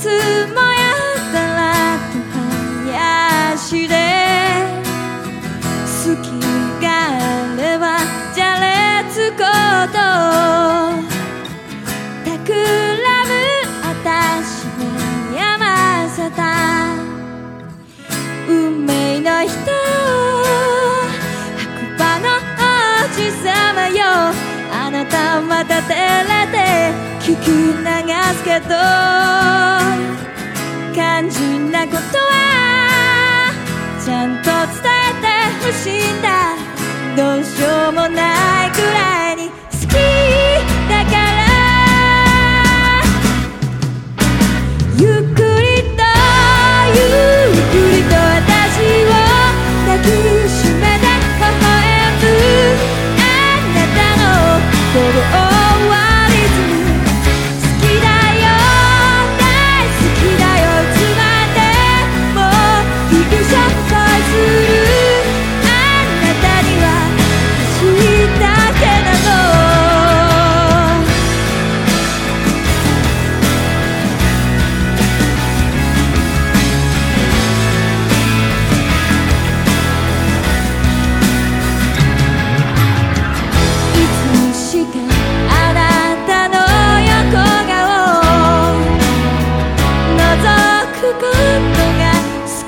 つもやったらと林で好きがあればじゃれつことたくらむ私は山里運命の人白馬の王子様よあなたまた照れて聞き流すけど肝心なことはちゃんと伝えてほしいんだ。どうしようもない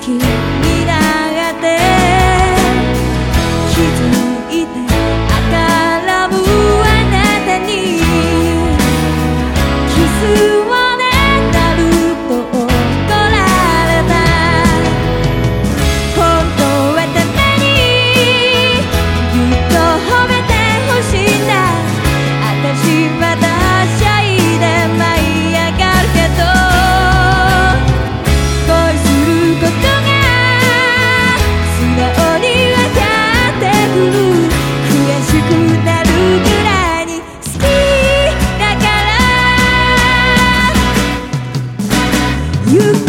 you. You